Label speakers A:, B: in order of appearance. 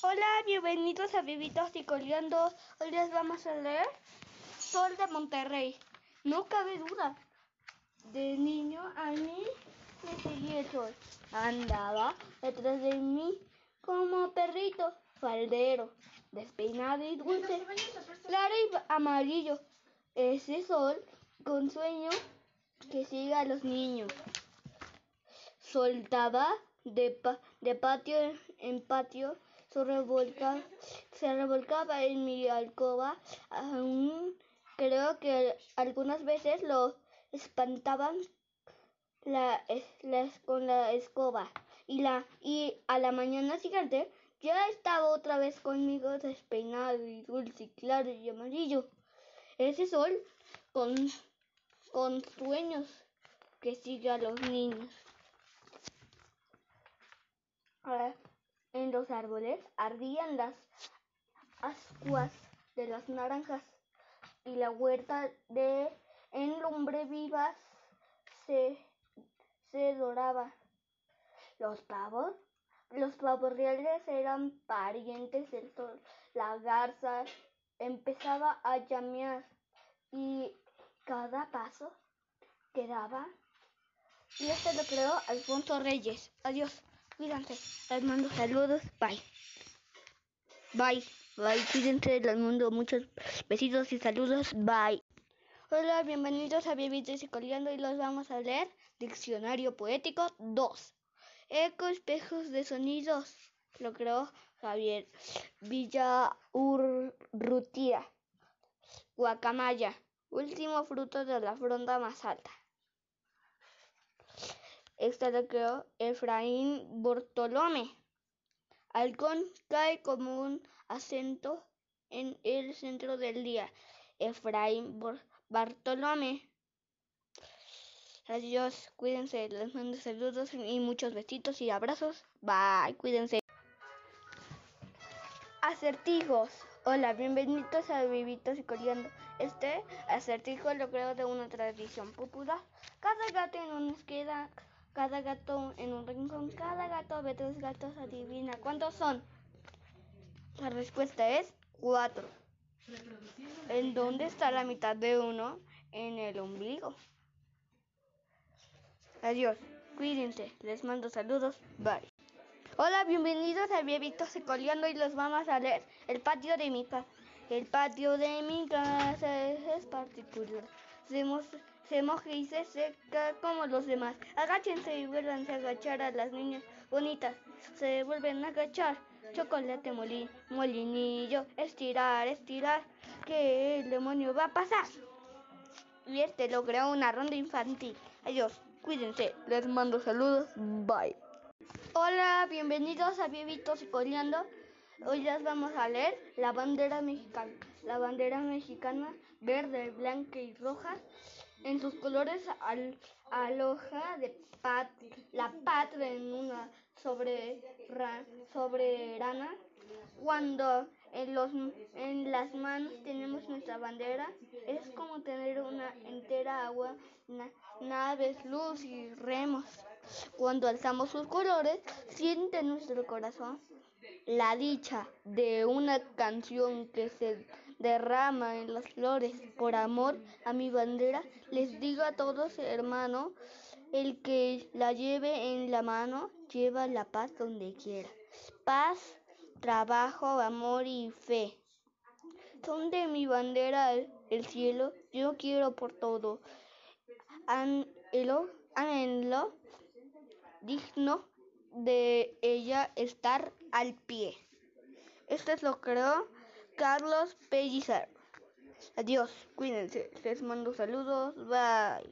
A: Hola, bienvenidos a Vivitos y Coleando. Hoy les vamos a leer Sol de Monterrey. No cabe duda. De niño a mí me seguía el sol. Andaba detrás de mí como perrito faldero, despeinado y dulce, claro y amarillo. Ese sol con sueño que sigue a los niños. Soltaba de, de patio en patio se revolcaba en mi alcoba. Aún creo que algunas veces lo espantaban la, con la escoba. Y, la, y a la mañana siguiente ya estaba otra vez conmigo despeinado y dulce y claro y amarillo. Ese sol con, con sueños que sigue a los niños. Ahora, en los árboles ardían las ascuas de las naranjas y la huerta de en lumbre vivas se, se doraba. Los pavos, los pavos reales eran parientes del sol. La garza empezaba a llamear y cada paso quedaba. Y esto lo creó Alfonso Reyes. Adiós. Cuídense. Les mando saludos. Bye. Bye. Bye. Cuídense. Les mando muchos besitos y saludos. Bye. Hola, bienvenidos a Bebitos y Coleando y los vamos a leer Diccionario Poético 2. Eco, espejos de sonidos. Lo creó Javier Villaurrutia. Guacamaya. Último fruto de la fronda más alta. Esta la creó Efraín Bortolome. Halcón cae como un acento en el centro del día. Efraín Bartolome. Adiós, cuídense, les mando saludos y muchos besitos y abrazos. Bye, cuídense. Acertijos. Hola, bienvenidos a Vivitos y Coleando. Este acertijo lo creo de una tradición popular. Cada gato en una esquina cada gato en un rincón, cada gato ve tres gatos, adivina cuántos son. La respuesta es cuatro. ¿En dónde está la mitad de uno? En el ombligo. Adiós, cuídense, les mando saludos, bye. Hola, bienvenidos a Biebitos Coleando y los vamos a leer el patio de mi casa. El patio de mi casa es particular. Se moja y se seca como los demás. Agáchense y vuelvan a agachar a las niñas bonitas. Se vuelven a agachar. Chocolate molin, molinillo, estirar, estirar. ¿Qué el demonio va a pasar? Y este logró una ronda infantil. Adiós, cuídense, les mando saludos, bye. Hola, bienvenidos a Vivitos y Coleando. Hoy les vamos a leer la bandera mexicana. La bandera mexicana verde, blanca y roja. En sus colores al, aloja de pat, la patria en una sobre, soberana. Cuando en, los, en las manos tenemos nuestra bandera, es como tener una entera agua, naves, luz y remos. Cuando alzamos sus colores, siente nuestro corazón la dicha de una canción que se derrama en las flores por amor a mi bandera. Les digo a todos, hermano, el que la lleve en la mano, lleva la paz donde quiera. Paz, trabajo, amor y fe. Son de mi bandera el, cielo, yo quiero por todo. Anhelo, anhelo, digno de ella estar al pie. Esto es lo creó Carlos Pellicer. Adiós, cuídense, les mando saludos, bye.